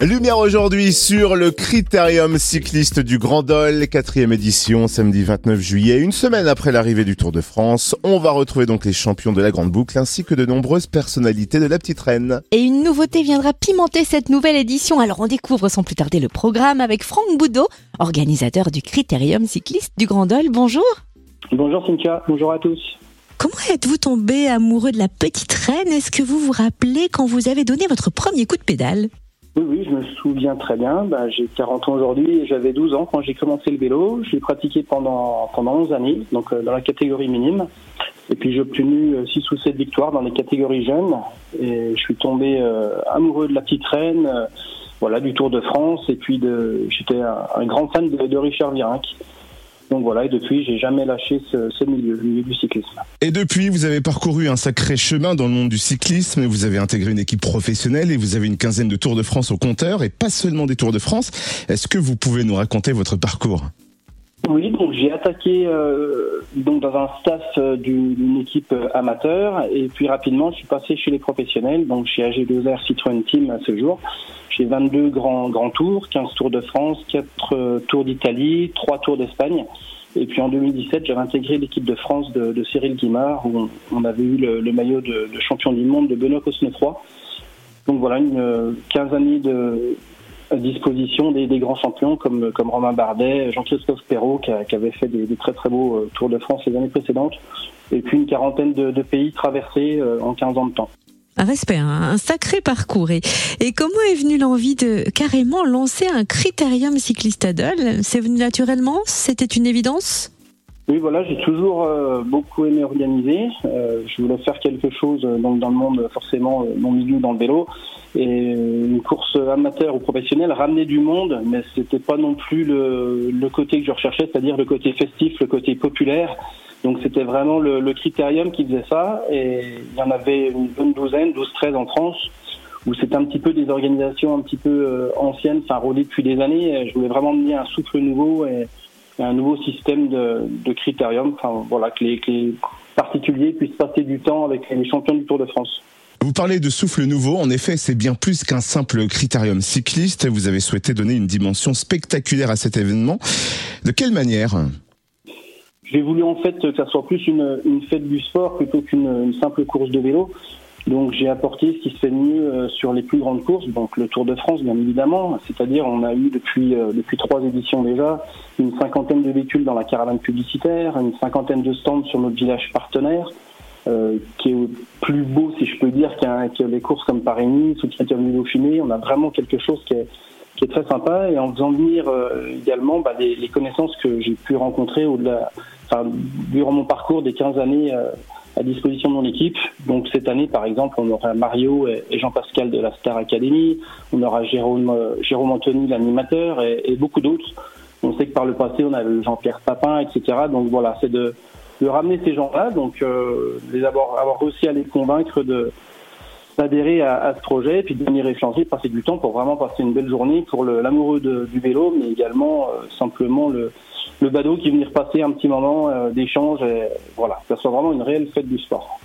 Lumière aujourd'hui sur le critérium cycliste du Grand Dol, quatrième édition, samedi 29 juillet, une semaine après l'arrivée du Tour de France. On va retrouver donc les champions de la Grande Boucle ainsi que de nombreuses personnalités de la Petite Reine. Et une nouveauté viendra pimenter cette nouvelle édition. Alors on découvre sans plus tarder le programme avec Franck Boudot, organisateur du critérium cycliste du Grand Dol. Bonjour. Bonjour Cynthia, bonjour à tous. Comment êtes-vous tombé amoureux de la Petite Reine? Est-ce que vous vous rappelez quand vous avez donné votre premier coup de pédale? Oui, oui, je me souviens très bien. Bah, j'ai 40 ans aujourd'hui et j'avais 12 ans quand j'ai commencé le vélo. Je l'ai pratiqué pendant, pendant 11 années, donc euh, dans la catégorie minime. Et puis j'ai obtenu 6 euh, ou 7 victoires dans les catégories jeunes. Et je suis tombé euh, amoureux de la petite reine, voilà, du Tour de France. Et puis de, j'étais un, grand fan de, Richard Virenque. Donc voilà, et depuis, j'ai jamais lâché ce, milieu, du cyclisme. Et depuis, vous avez parcouru un sacré chemin dans le monde du cyclisme. Vous avez intégré une équipe professionnelle et vous avez une quinzaine de Tours de France au compteur, et pas seulement des Tours de France. Est-ce que vous pouvez nous raconter votre parcours? Oui, donc j'ai attaqué euh, donc dans un staff euh, d'une équipe euh, amateur et puis rapidement je suis passé chez les professionnels, donc chez AG2R Citroën Team à ce jour. J'ai 22 grands, grands tours, 15 tours de France, 4 tours d'Italie, 3 tours d'Espagne. Et puis en 2017, j'avais intégré l'équipe de France de, Cyril Guimard, où on, avait eu le, maillot de, champion du monde de Benoît Cosnefroy. Donc voilà, une 15 années de, disposition des, grands champions comme, comme Romain Bardet, Jean-Christophe Perrault qui, avait fait des, très très beaux euh, Tours de France les années précédentes, et puis une quarantaine de, pays traversés euh, en 15 ans de temps. Un respect, un sacré parcours. Et, comment est venue l'envie de carrément lancer un critérium cycliste Adol C'est venu naturellement? C'était une évidence? Oui, voilà, j'ai toujours euh, beaucoup aimé organiser. Euh, je voulais faire quelque chose euh, dans, dans le monde, forcément, mon milieu dans le vélo. Et une course amateur ou professionnelle ramener du monde, mais c'était pas non plus le, le côté que je recherchais, c'est-à-dire le côté festif, le côté populaire. Donc c'était vraiment le, le, critérium qui faisait ça. Et il y en avait une bonne douzaine, 12-13 en France, où c'était un petit peu des organisations un petit peu anciennes, enfin rodées depuis des années. Je voulais vraiment mener un souffle nouveau et un nouveau système de, de critérium, enfin, voilà, que les, particuliers puissent passer du temps avec les champions du Tour de France. Vous parlez de souffle nouveau. En effet, c'est bien plus qu'un simple critérium cycliste. Vous avez souhaité donner une dimension spectaculaire à cet événement. De quelle manière? J'ai voulu en fait que ça soit plus une, fête du sport plutôt qu'une simple course de vélo. Donc j'ai apporté ce qui se fait de mieux euh, sur les plus grandes courses, donc le Tour de France bien évidemment, c'est-à-dire on a eu depuis euh, depuis trois éditions déjà une cinquantaine de véhicules dans la caravane publicitaire, une cinquantaine de stands sur notre village partenaire, euh, qui est plus beau si je peux dire que les courses comme Paris-Nice ou du Dauphiné. On a vraiment quelque chose qui est qui est très sympa et en faisant venir également bah, les, les, connaissances que j'ai pu rencontrer au-delà, enfin, durant mon parcours des 15 années à disposition de mon équipe. Donc cette année, par exemple, on aura Mario et Jean-Pascal de la Star Academy, on aura Jérôme, euh, Jérôme Anthony, l'animateur, et, beaucoup d'autres. On sait que par le passé, on a Jean-Pierre Papin, etc. Donc voilà, c'est de, de, ramener ces gens-là, donc euh, les avoir, avoir réussi à les convaincre de d'adhérer à, à, ce projet, puis de venir échanger, passer du temps pour vraiment passer une belle journée pour l'amoureux du vélo, mais également euh, simplement le, le badaud qui venir passer un petit moment euh, d'échange. Voilà, ça soit vraiment une réelle fête du sport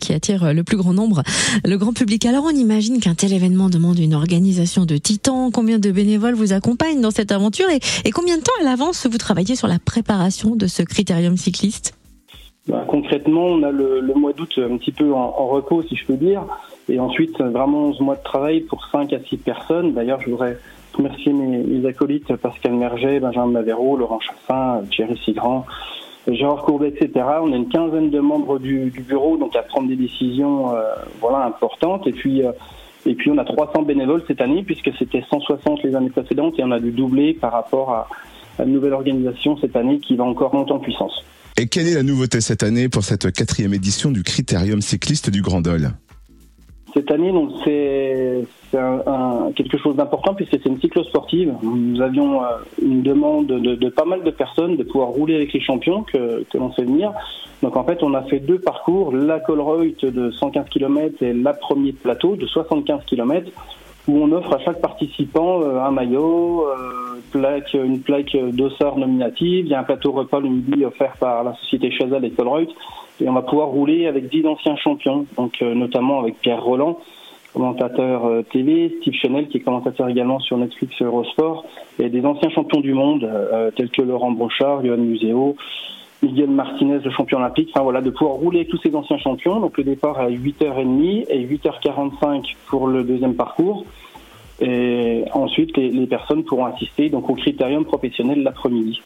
qui attire le plus grand nombre, le grand public. Alors on imagine qu'un tel événement demande une organisation de titans. Combien de bénévoles vous accompagnent dans cette aventure et, et combien de temps à l'avance vous travaillez sur la préparation de ce critérium cycliste? Bah, Concrètement, on a le, mois d'août un petit peu en, en, repos, si je peux dire, et ensuite vraiment 11 mois de travail pour 5 à 6 personnes. D'ailleurs, je voudrais remercier mes, acolytes Pascal Merget, Benjamin Mavero, Laurent Chassin, Thierry Sigrand, Gérard Courbet, etc. On a une quinzaine de membres du, bureau, donc à prendre des décisions euh, voilà importantes. Et puis euh, et puis on a 300 bénévoles cette année puisque c'était 160 les années précédentes et on a dû doubler par rapport à, à une nouvelle organisation cette année qui va encore monter en puissance. Et quelle est la nouveauté cette année pour cette quatrième édition du Critérium cycliste du Grand Dol cette année, c'est quelque chose d'important puisque c'est une cyclo-sportive. Nous avions euh, une demande de, pas mal de personnes de pouvoir rouler avec les champions que, que l'on fait venir. Donc en fait, on a fait deux parcours, la Colreuth de 115 km et la premier plateau de 75 km où on offre à chaque participant euh, un maillot, euh, plaque, une plaque d'ossard nominative, il y a un plateau repas le midi offert par la société Chazal et Colreuth, et on va pouvoir rouler avec dix anciens champions, donc euh, notamment avec Pierre Roland, commentateur télé, Steve Chanel qui est commentateur également sur Netflix Eurosport, et des anciens champions du monde tels que Laurent Brochard, Johan Museo, Miguel Martinez, le champion olympique. Enfin voilà, de pouvoir rouler tous ces anciens champions. Donc le départ à 8h30 et 8h45 pour le deuxième parcours. Et ensuite, les, personnes pourront assister donc au critérium professionnel l'après-midi.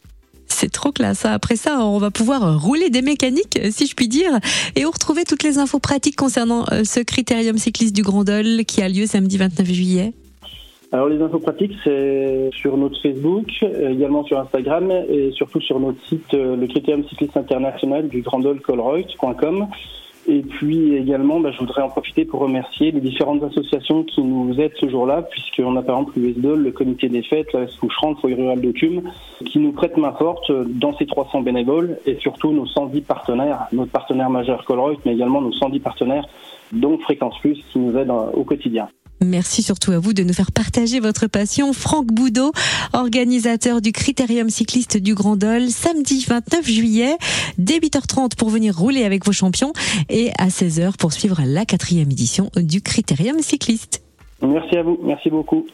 C'est trop classe. Après ça, on va pouvoir rouler des mécaniques, si je puis dire, et on retrouver toutes les infos pratiques concernant euh, ce critérium cycliste du Grand Dol qui a lieu samedi 29 juillet. Alors les infos pratiques, c'est sur notre Facebook, euh, également sur Instagram et surtout sur notre site, euh, le critérium cycliste international du grandolcolroy.com. Et puis également, bah, je voudrais en profiter pour remercier les différentes associations qui nous aident ce jour-là, puisqu'on a par exemple l'USDOL, le comité des fêtes, la Foucheran, le Foyer Rural de Cume, qui nous prêtent main forte dans ces 300 bénévoles et surtout nos 110 partenaires, notre partenaire majeur Colroy, mais également nos 110 partenaires, dont Fréquence Plus, qui nous aident au quotidien. Merci surtout à vous de nous faire partager votre passion. Franck Boudot, organisateur du Critérium cycliste du Grand Dol, samedi 29 juillet, dès 8h30 pour venir rouler avec vos champions et à 16h pour suivre la quatrième édition du Critérium cycliste. Merci à vous, merci beaucoup.